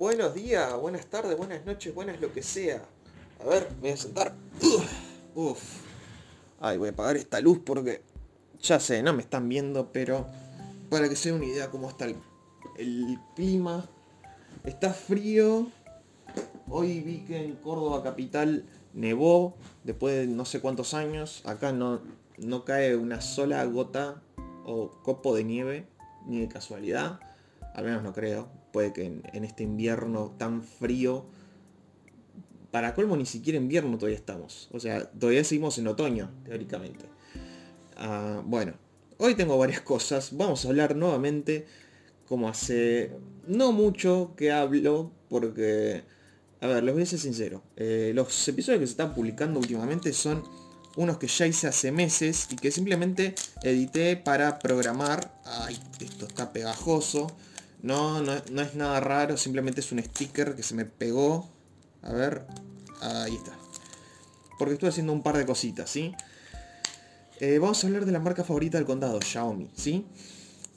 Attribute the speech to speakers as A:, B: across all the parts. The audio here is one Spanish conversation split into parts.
A: Buenos días, buenas tardes, buenas noches, buenas lo que sea. A ver, voy a sentar. Uf. Ay, voy a apagar esta luz porque ya sé, no me están viendo, pero para que se den una idea cómo está el, el clima. Está frío. Hoy vi que en Córdoba capital nevó después de no sé cuántos años. Acá no, no cae una sola gota o copo de nieve, ni de casualidad. Al menos no creo. Puede que en, este invierno tan frío. Para colmo ni siquiera invierno todavía estamos. O sea, todavía seguimos en otoño, teóricamente. Ah, bueno, hoy tengo varias cosas. Vamos a hablar nuevamente como hace no mucho que hablo porque a ver, les voy a ser sincero. Eh, los episodios que se están publicando últimamente son unos que ya hice hace meses y que simplemente edité para programar. Ay, esto está pegajoso. No, no, no es nada raro, simplemente es un sticker que se me pegó. A ver, ahí está. Porque estoy haciendo un par de cositas, ¿sí? Eh, vamos a hablar de la marca favorita del condado, Xiaomi, ¿sí?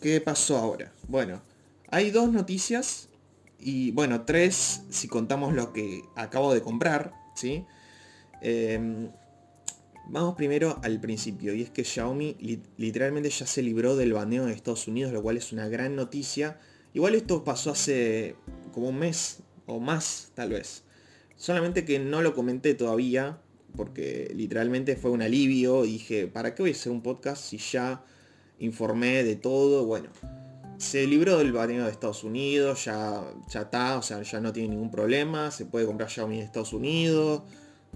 A: ¿Qué pasó ahora? Bueno, hay dos noticias y bueno, tres si contamos lo que acabo de comprar, ¿sí? Em, vamos primero al principio, y es que Xiaomi literalmente ya se libró del baneo de Estados Unidos, lo cual es una gran noticia. Igual esto pasó hace como un mes o más, tal vez. Solamente que no lo comenté todavía, porque literalmente fue un alivio. Dije, ¿para qué voy a hacer un podcast si ya informé de todo? Bueno, se libró del baneo de Estados Unidos, ya, ya está, o sea, ya no tiene ningún problema, se puede comprar Xiaomi en Estados Unidos,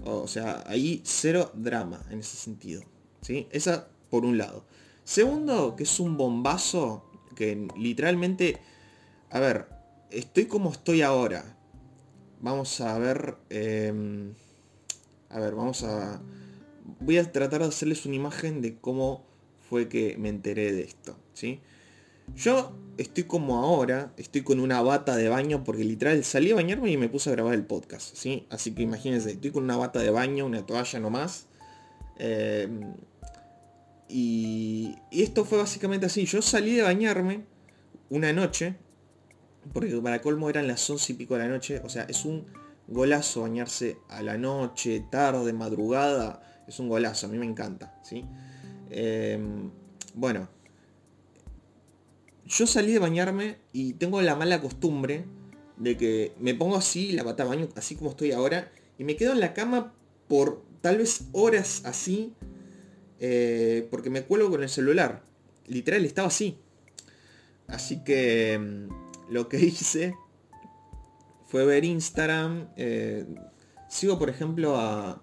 A: o sea, ahí cero drama en ese sentido. ¿sí? Esa por un lado. Segundo, que es un bombazo que literalmente, a ver, estoy como estoy ahora. Vamos a ver, em, a ver, vamos a, voy a tratar de hacerles una imagen de cómo fue que me enteré de esto, ¿sí? Yo estoy como ahora, estoy con una bata de baño porque literal salí a bañarme y me puse a grabar el podcast, ¿sí? Así que imagínense, estoy con una bata de baño, una toalla nomás. Em, y, y, esto fue básicamente así. Yo salí de bañarme una noche, porque para colmo eran las 11 y pico de la noche. O sea, es un golazo bañarse a la noche, tarde, madrugada. Es un golazo, a mí me encanta, ¿sí? Eh, bueno, yo salí de bañarme y tengo la mala costumbre de que me pongo así, la bata de baño, así como estoy ahora, y me quedo en la cama por tal vez horas así, eh, porque me cuelgo con el celular. Literal, estaba así. Así que mm, lo que hice fue ver Instagram. Eh, sigo, por ejemplo, a,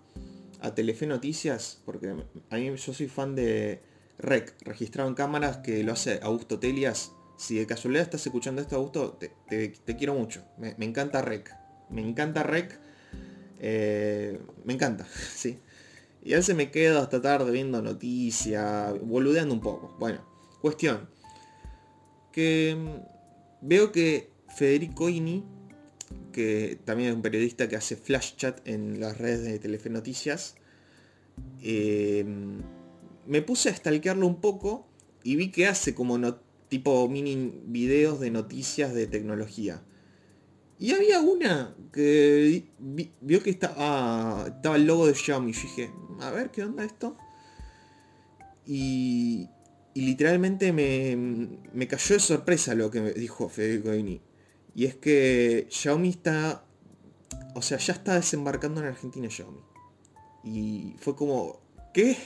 A: Telefe Noticias, porque a mí yo soy fan de Rec, registrado en cámaras, que lo hace Augusto Telias. Si de casualidad estás escuchando esto, Augusto, te, quiero mucho. Me, encanta Rec. Me encanta Rec. Eh, me encanta, sí. Y a veces me quedo hasta tarde viendo noticias, boludeando un poco. Bueno, cuestión. Que veo que Federico Ini, que también es un periodista que hace flash chat en las redes de Telefe Noticias, eh, me puse a stalkearlo un poco y vi que hace como tipo mini videos de noticias de tecnología. Y había una que vio que estaba, estaba el logo de Xiaomi. Y dije, a ver, ¿qué onda esto? Y, y literalmente me, me, cayó de sorpresa lo que dijo Federico Ini. Y es que Xiaomi está, o sea, ya está desembarcando en Argentina Xiaomi. Y fue como, ¿qué?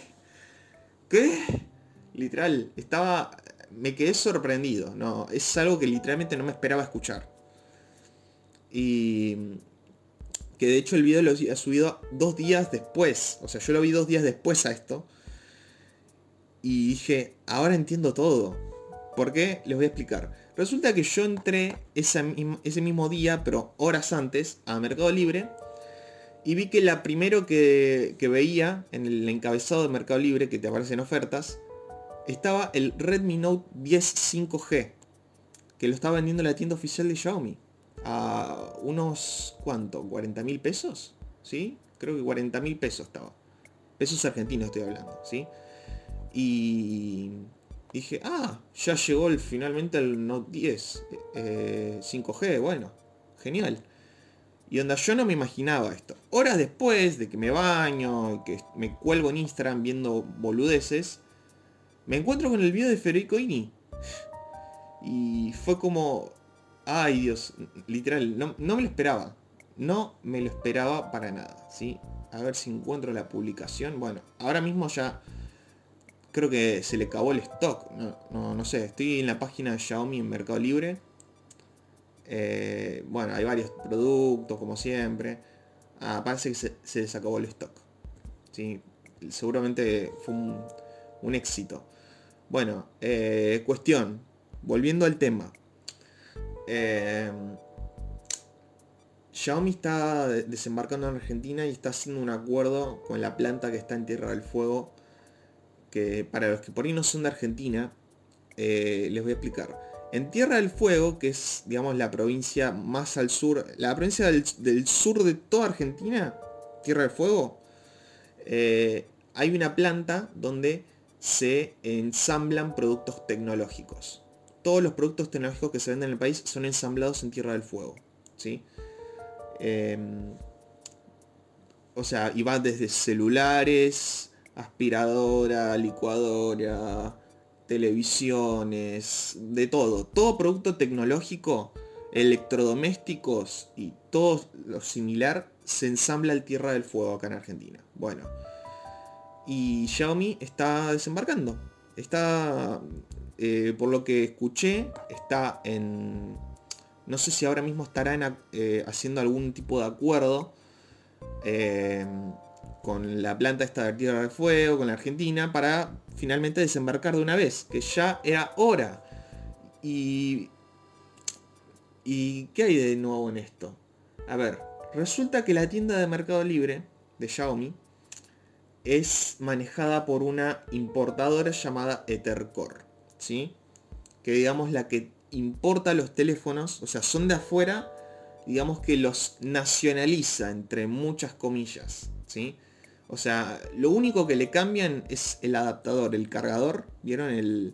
A: ¿Qué? Literal, estaba... Me quedé sorprendido, ¿no? Es algo que literalmente no me esperaba escuchar. Y... Que de hecho el video lo he subido dos días después. O sea, yo lo vi dos días después a esto. Y dije, ahora entiendo todo. ¿Por qué? Les voy a explicar. Resulta que yo entré ese, mismo día, pero horas antes, a Mercado Libre y vi que la primero que, veía en el encabezado de Mercado Libre, que te aparecen ofertas, estaba el Redmi Note 10 5G, que lo estaba vendiendo la tienda oficial de Xiaomi. A unos, ¿cuánto? ¿40 mil pesos? ¿Sí? Creo que 40 mil pesos estaba. Pesos argentinos estoy hablando, ¿sí? Y dije, ah, ya llegó el, finalmente el Note 10 5G, eh, bueno, genial. Y onda, yo no me imaginaba esto. Horas después de que me baño, que me cuelgo en Instagram viendo boludeces, me encuentro con el video de Federico Ini. Y fue como, ay Dios, literal, no, no me lo esperaba. No me lo esperaba para nada, ¿sí? A ver si encuentro la publicación. Bueno, ahora mismo ya creo que se le acabó el stock. No, no, sé, estoy en la página de Xiaomi en Mercado Libre. Eh, bueno, hay varios productos, como siempre. Ah, parece que se, se les el stock. ¿sí? Seguramente fue un, éxito. Bueno, eh, cuestión. Volviendo al tema. Eh, Xiaomi está desembarcando en Argentina y está haciendo un acuerdo con la planta que está en Tierra del Fuego. Que para los que por ahí no son de Argentina, eh, les voy a explicar. En Tierra del Fuego, que es, digamos, la provincia más al sur, la provincia del, sur de toda Argentina, Tierra del Fuego, eh, hay una planta donde se ensamblan productos tecnológicos. Todos los productos tecnológicos que se venden en el país son ensamblados en Tierra del Fuego. ¿sí? Em, o sea, y va desde celulares, aspiradora, licuadora, televisiones, de todo. Todo producto tecnológico, electrodomésticos y todo lo similar se ensambla al Tierra del Fuego acá en Argentina. Bueno. Y Xiaomi está desembarcando. Está, eh, por lo que escuché, está en no sé si ahora mismo estarán eh, haciendo algún tipo de acuerdo eh, con la planta esta de Tierra Fuego, con la Argentina, para finalmente desembarcar de una vez, que ya era hora. Y... ¿Y qué hay de nuevo en esto? A ver, resulta que la tienda de Mercado Libre de Xiaomi es manejada por una importadora llamada Ethercore, ¿sí? Que digamos la que importa los teléfonos, o sea, son de afuera, digamos que los nacionaliza, entre muchas comillas, ¿sí? O sea, lo único que le cambian es el adaptador, el cargador, ¿vieron? El,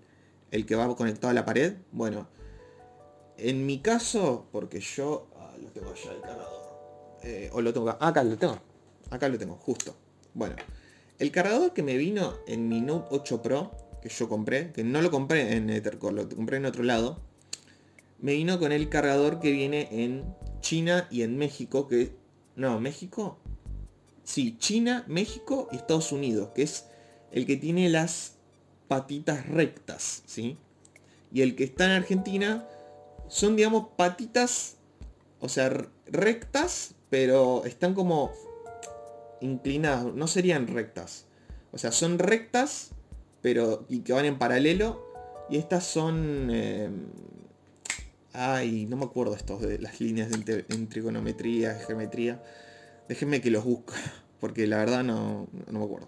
A: el que va conectado a la pared. Bueno, en mi caso, porque yo... Ah, lo tengo allá el cargador. Eh, o lo tengo acá. acá lo tengo. Acá lo tengo, justo. Bueno, el cargador que me vino en mi Note 8 Pro, que yo compré, que no lo compré en Ethercore, lo compré en otro lado, me vino con el cargador que viene en China y en México, que... No, México. Sí, China, México y Estados Unidos, que es el que tiene las patitas rectas, ¿sí? Y el que está en Argentina son, digamos, patitas, o sea, rectas, pero están como inclinadas, no serían rectas. O sea, son rectas, pero y que van en paralelo. Y estas son eh, Ay, no me acuerdo estos de las líneas de en trigonometría, geometría. Déjenme que los busque, porque la verdad no, no me acuerdo.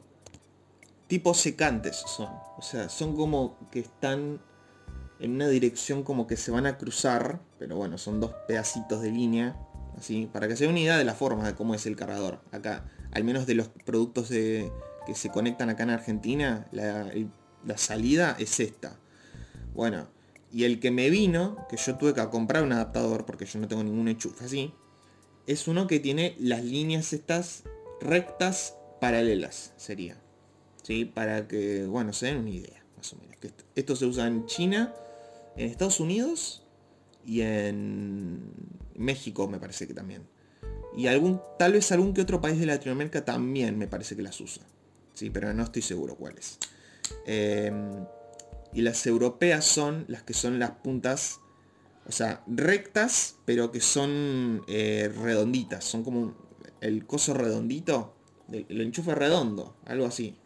A: Tipos secantes son. O sea, son como que están en una dirección como que se van a cruzar. Pero bueno, son dos pedacitos de línea. Así, para que se den una idea de la forma de cómo es el cargador. Acá, al menos de los productos de, que se conectan acá en Argentina, la, la salida es esta. Bueno, y el que me vino, que yo tuve que comprar un adaptador porque yo no tengo ningún enchufe así, es uno que tiene las líneas estas rectas paralelas, sería. ¿Sí? Para que, bueno, se den una idea, más o menos. Esto, se usa en China, en Estados Unidos y en México me parece que también. Y algún, tal vez algún que otro país de Latinoamérica también me parece que las usa. Sí, pero no estoy seguro cuáles. Eh, y las europeas son las que son las puntas, o sea, rectas, pero que son eh, redonditas. Son como el coso redondito, el, enchufe redondo, algo así.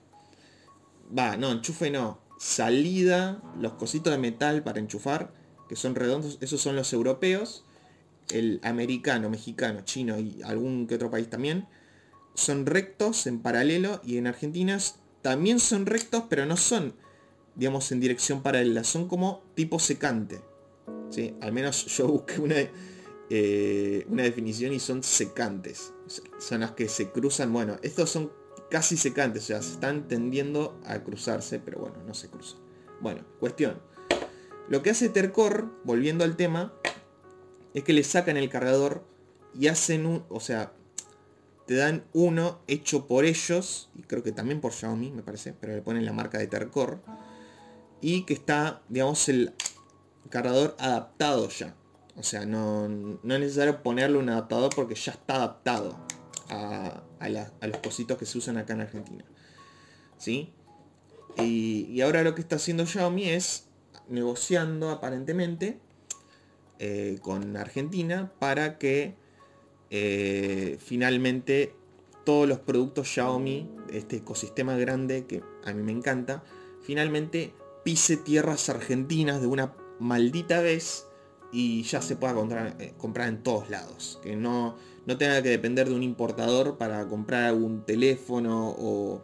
A: Va, no, enchufe no. Salida, los cositos de metal para enchufar, que son redondos, esos son los europeos. El americano, mexicano, chino y algún que otro país también. Son rectos en paralelo y en Argentina también son rectos, pero no son digamos, en dirección paralela. Son como tipo secante. ¿Sí? Al menos yo busqué una, eh, una definición y son secantes. Son las que se cruzan. Bueno, estos son casi secantes. O sea, se están tendiendo a cruzarse, pero bueno, no se cruzan. Bueno, cuestión. Lo que hace Tercor, volviendo al tema, es que le sacan el cargador y hacen un, o sea, te dan uno hecho por ellos, y creo que también por Xiaomi, me parece, pero le ponen la marca de Tercor, y que está, digamos, el cargador adaptado ya. O sea, no, no es necesario ponerle un adaptador porque ya está adaptado a, los cositos que se usan acá en Argentina. ¿Sí? Y, ahora lo que está haciendo Xiaomi es negociando aparentemente eh, con Argentina para que eh, finalmente todos los productos Xiaomi, este ecosistema grande que a mí me encanta, finalmente pise tierras argentinas de una maldita vez y ya se pueda comprar, eh, comprar en todos lados. Que no, no tenga que depender de un importador para comprar algún teléfono o,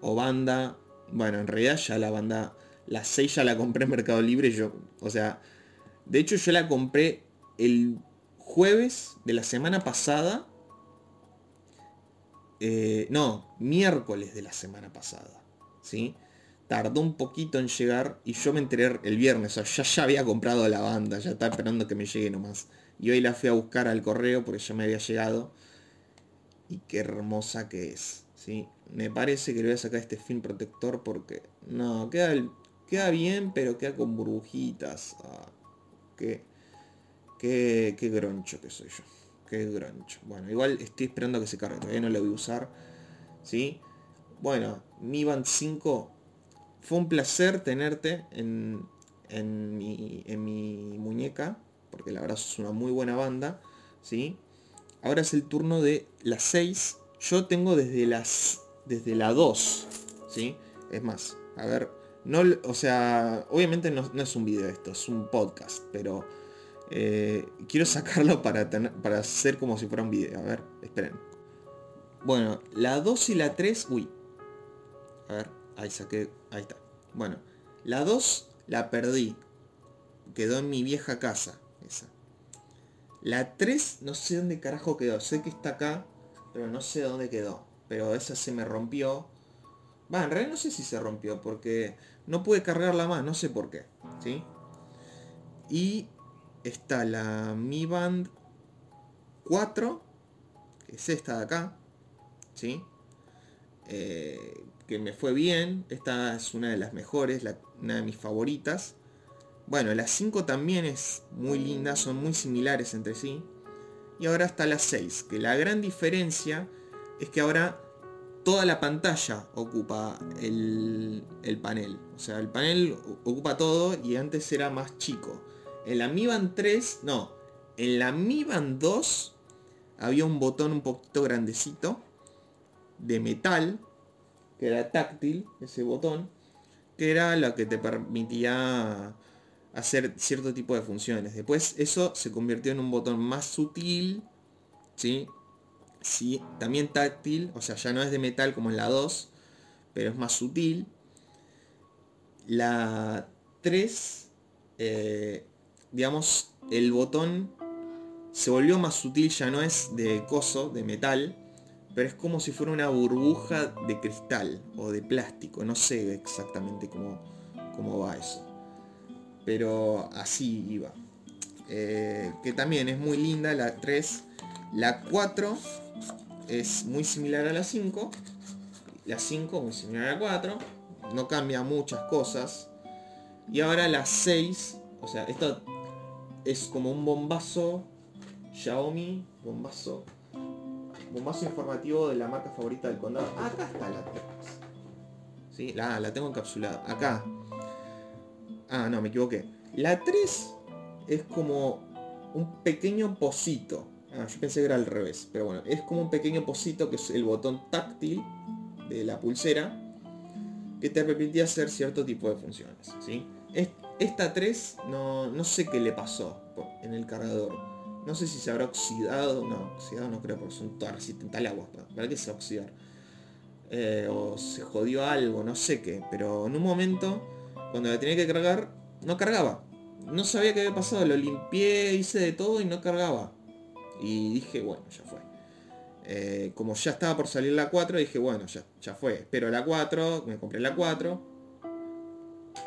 A: o banda. Bueno, en realidad ya la banda, la 6 ya la compré en Mercado Libre. Yo, o sea, de hecho yo la compré el jueves de la semana pasada. Eh, no, miércoles de la semana pasada. ¿Sí? Tardó un poquito en llegar y yo me enteré el viernes. O sea, ya, ya había comprado la banda, ya estaba esperando que me llegue nomás. Y hoy la fui a buscar al correo porque ya me había llegado. Y qué hermosa que es. ¿sí? Me parece que le voy a sacar este film protector porque... No, queda, queda bien, pero queda con burbujitas. Ah, qué, qué, qué groncho que soy yo. Qué groncho. Bueno, igual estoy esperando que se cargue. Todavía no lo voy a usar. ¿Sí? Bueno, Mi Band 5. Fue un placer tenerte en, en, mi, en mi muñeca porque la verdad es una muy buena banda, ¿sí? Ahora es el turno de las 6. Yo tengo desde las desde la 2, ¿sí? Es más, a ver, no, o sea, obviamente no, es un video esto, es un podcast, pero eh, quiero sacarlo para, tener, para hacer como si fuera un video. A ver, esperen. Bueno, la 2 y la 3, uy. A ver, ahí saqué, ahí está. Bueno, la 2 la perdí. Quedó en mi vieja casa. La 3 no sé dónde carajo quedó. Sé que está acá, pero no sé dónde quedó. Pero esa se me rompió. Va, en realidad no sé si se rompió, porque no pude cargarla más, no sé por qué. ¿Sí? Y está la Mi Band 4, que es esta de acá. ¿Sí? Eh, que me fue bien. Esta es una de las mejores, una de mis favoritas. Bueno, la 5 también es muy linda, son muy similares entre sí. Y ahora está la 6, que la gran diferencia es que ahora toda la pantalla ocupa el, panel. O sea, el panel ocupa todo y antes era más chico. En la Mi Band 3, no, en la Mi Band 2 había un botón un poquito grandecito de metal, que era táctil, ese botón, que era lo que te permitía hacer cierto tipo de funciones. Después eso se convirtió en un botón más sutil, ¿sí? Sí, también táctil, o sea, ya no es de metal como en la 2, pero es más sutil. La 3, eh, digamos, el botón se volvió más sutil, ya no es de coso, de metal, pero es como si fuera una burbuja de cristal o de plástico, no sé exactamente cómo, cómo va eso pero así iba. Eh, que también es muy linda la 3. La 4 es muy similar a la 5. La 5 muy similar a la 4. No cambia muchas cosas. Y ahora la 6, o sea, esto es como un bombazo Xiaomi, bombazo, bombazo informativo de la marca favorita del condado. Acá está la 3. ¿Sí? La, la tengo encapsulada. Acá, Ah, no, me equivoqué. La 3 es como un pequeño pocito. Ah, yo pensé que era al revés, pero bueno, es como un pequeño pocito que es el botón táctil de la pulsera que te permitía hacer cierto tipo de funciones. ¿sí? Esta 3 no, no sé qué le pasó en el cargador. No sé si se habrá oxidado. No, oxidado no creo porque son todas resistentes al agua. ¿Para qué se va oxidar? Eh, o se jodió algo, no sé qué. Pero en un momento cuando la tenía que cargar, no cargaba. No sabía qué había pasado, lo limpié, hice de todo y no cargaba. Y dije, bueno, ya fue. Eh, como ya estaba por salir la 4, dije, bueno, ya, ya fue. Espero la 4, me compré la 4.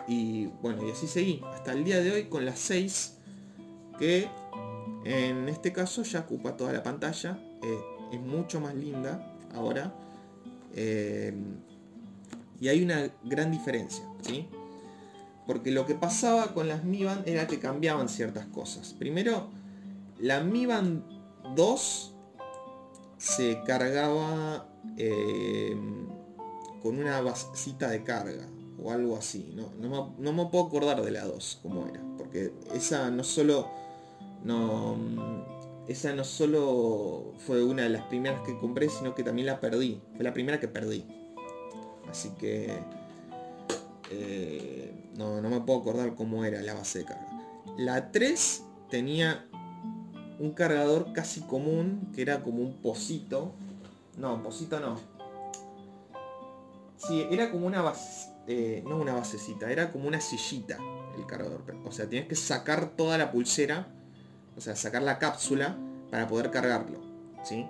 A: Y bueno, y así seguí. Hasta el día de hoy con la 6. Que En este caso ya ocupa toda la pantalla, eh, es mucho más linda ahora. Eh, y hay una gran diferencia, ¿sí? Porque lo que pasaba con las Mi Band era que cambiaban ciertas cosas. Primero, la Mi Band 2 se cargaba eh, con una basita de carga o algo así. No, no, me, puedo acordar de la 2 como era. Porque esa no solo. No. Esa no solo fue una de las primeras que compré, sino que también la perdí. Fue la primera que perdí. Así que... Eh, no, no me puedo acordar cómo era la base de carga. La 3 tenía un cargador casi común, que era como un pocito. No, pocito no. Sí, era como una base... Eh, no una basecita, era como una sillita el cargador. O sea, tienes que sacar toda la pulsera, o sea, sacar la cápsula para poder cargarlo. ¿Sí?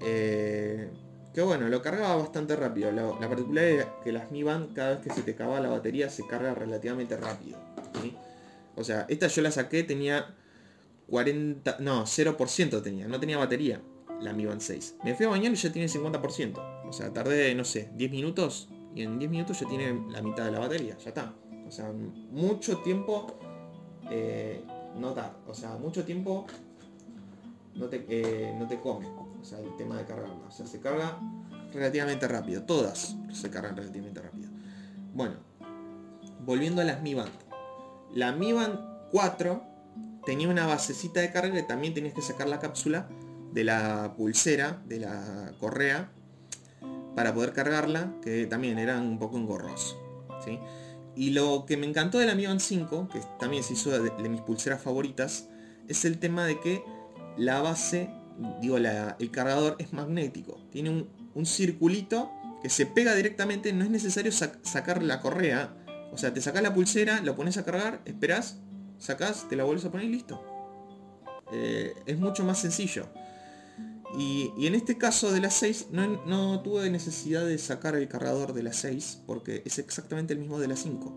A: Eh, que bueno, lo cargaba bastante rápido. La, particularidad es que las Mi Band cada vez que se te acaba la batería se carga relativamente rápido. O sea, esta yo la saqué, tenía 40... No, 0% tenía, no tenía batería. La Mi Band 6. Me fui a bañar y ya tiene 50%. O sea, tardé, no sé, 10 minutos. Y en 10 minutos ya tiene la mitad de la batería. Ya está. O sea, mucho tiempo... Eh, no tarda. O sea, mucho tiempo no te, eh, no te come. O sea, el tema de cargarla. O sea, se carga relativamente rápido. Todas se cargan relativamente rápido. Bueno, volviendo a las Mi Band. La Mi Band 4 tenía una basecita de carga que también tenías que sacar la cápsula de la pulsera, de la correa, para poder cargarla, que también era un poco engorroso. ¿sí? Y lo que me encantó de la Mi Band 5, que también se hizo de, mis pulseras favoritas, es el tema de que la base digo, el cargador es magnético. Tiene un, circulito que se pega directamente, no es necesario sacar la correa. O sea, te sacas la pulsera, lo pones a cargar, esperás, sacás, te la vuelves a poner y listo. Eh, es mucho más sencillo. Y, en este caso de la 6 no, tuve necesidad de sacar el cargador de la 6 porque es exactamente el mismo de la 5.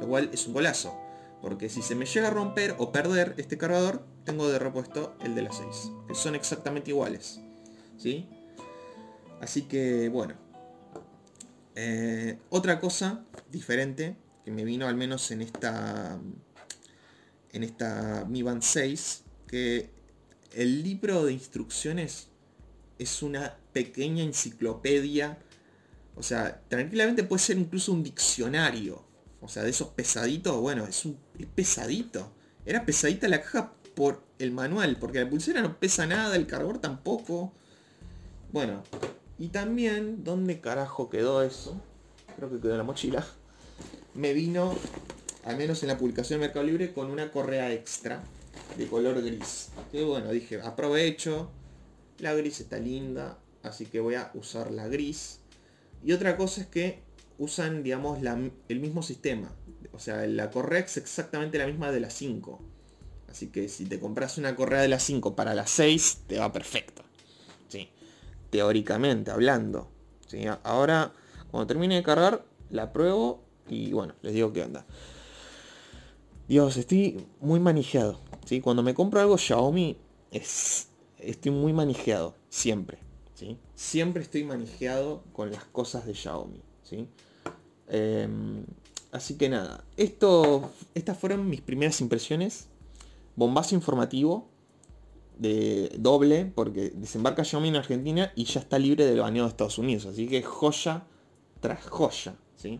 A: Lo cual es un golazo. Porque si se me llega a romper o perder este cargador, tengo de repuesto el de la 6. Que son exactamente iguales. ¿Sí? Así que bueno. Eh, otra cosa diferente que me vino al menos en esta en esta Mi Band 6 que el libro de instrucciones es una pequeña enciclopedia o sea tranquilamente puede ser incluso un diccionario o sea, de esos pesaditos, bueno, es, un, pesadito. Era pesadita la caja por el manual, porque la pulsera no pesa nada, el cargador tampoco. Bueno, y también, ¿dónde carajo quedó eso? Creo que quedó en la mochila. Me vino, al menos en la publicación de Mercado Libre, con una correa extra de color gris. Que bueno, dije, aprovecho. La gris está linda, así que voy a usar la gris. Y otra cosa es que usan, digamos, el mismo sistema. O sea, la correa es exactamente la misma de la 5. Así que si te compras una correa de la 5 para la 6, te va perfecto. ¿sí? Teóricamente hablando. ¿sí? Ahora, cuando termine de cargar, la pruebo y bueno, les digo qué onda. Dios, estoy muy manejado. ¿Sí? Cuando me compro algo Xiaomi, es, estoy muy manejado. Siempre. ¿sí? Siempre estoy manejado con las cosas de Xiaomi. ¿sí? Em, así que nada, esto, estas fueron mis primeras impresiones. Bombazo informativo de doble, porque desembarca Xiaomi en Argentina y ya está libre del baneo de Estados Unidos. Así que joya tras joya. ¿sí?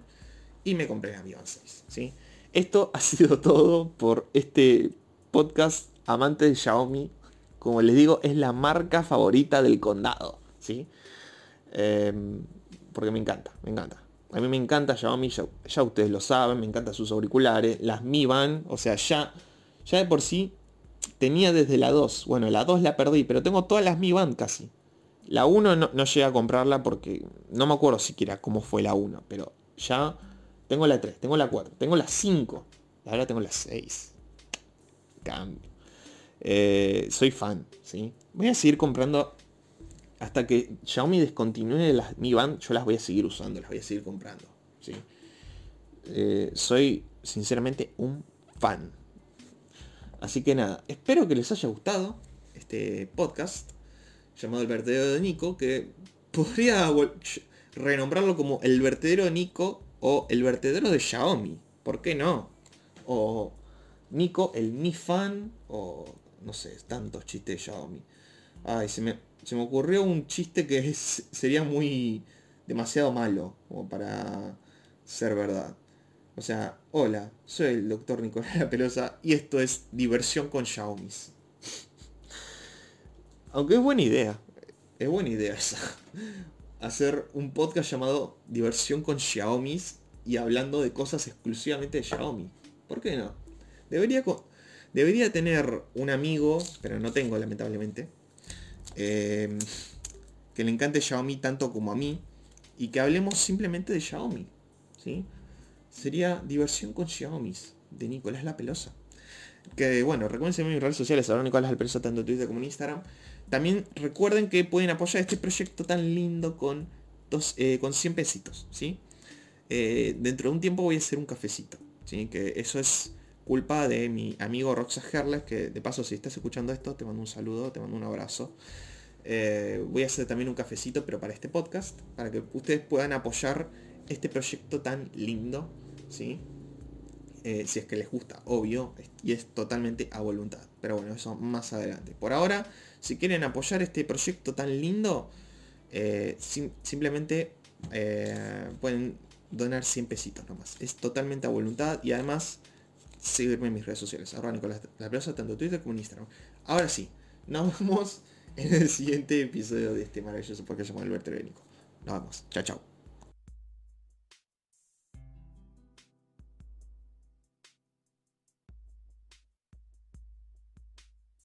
A: Y me compré la Mi 6. ¿sí? Esto ha sido todo por este podcast amante de Xiaomi. Como les digo, es la marca favorita del condado. ¿sí? Em, porque me encanta, me encanta. A mí me encanta Xiaomi, ya, ustedes lo saben, me encantan sus auriculares, las Mi Band, o sea, ya, ya de por sí tenía desde la 2. Bueno, la 2 la perdí, pero tengo todas las Mi Band casi. La 1 no, no llegué a comprarla porque no me acuerdo siquiera cómo fue la 1, pero ya tengo la 3, tengo la 4, tengo la 5, ahora tengo la 6. Cambio. Eh, soy fan, ¿sí? Voy a seguir comprando hasta que Xiaomi descontinúe las Mi Band, yo las voy a seguir usando, las voy a seguir comprando. ¿sí? Eh, soy sinceramente un fan. Así que nada, espero que les haya gustado este podcast llamado El vertedero de Nico, que podría renombrarlo como El vertedero de Nico o El vertedero de Xiaomi. ¿Por qué no? O Nico, el Mi Fan, o no sé, tantos chistes de Xiaomi. Ay, se me, se me ocurrió un chiste que sería muy demasiado malo como para ser verdad. O sea, hola, soy el doctor Nicolás La Pelosa y esto es diversión con Xiaomi. Aunque es buena idea. Es buena idea esa. Hacer un podcast llamado Diversión con Xiaomi y hablando de cosas exclusivamente de Xiaomi. ¿Por qué no? Debería, debería tener un amigo, pero no tengo lamentablemente, em, que le encante Xiaomi tanto como a mí y que hablemos simplemente de Xiaomi. ¿sí? Sería diversión con Xiaomi de Nicolás La Pelosa. Que bueno, recuerden en mis redes sociales, ahora Nicolás La Pelosa tanto en Twitter como en Instagram. También recuerden que pueden apoyar este proyecto tan lindo con, dos, eh, con 100 pesitos. ¿sí? Eh, dentro de un tiempo voy a hacer un cafecito. ¿sí? Que eso es culpa de mi amigo Roxa Herles, que de paso si estás escuchando esto, te mando un saludo, te mando un abrazo. Eh, voy a hacer también un cafecito, pero para este podcast, para que ustedes puedan apoyar este proyecto tan lindo, ¿sí? Eh, si es que les gusta, obvio, y es totalmente a voluntad. Pero bueno, eso más adelante. Por ahora, si quieren apoyar este proyecto tan lindo, eh, simplemente pueden donar 100 pesitos nomás. Es totalmente a voluntad y además seguirme en mis redes sociales, arroba Nicolás La Plaza, tanto Twitter como en Instagram. Ahora sí, nos vemos en el siguiente episodio de este maravilloso podcast llamado Alberto Nico. Nos vemos. Chao, chao.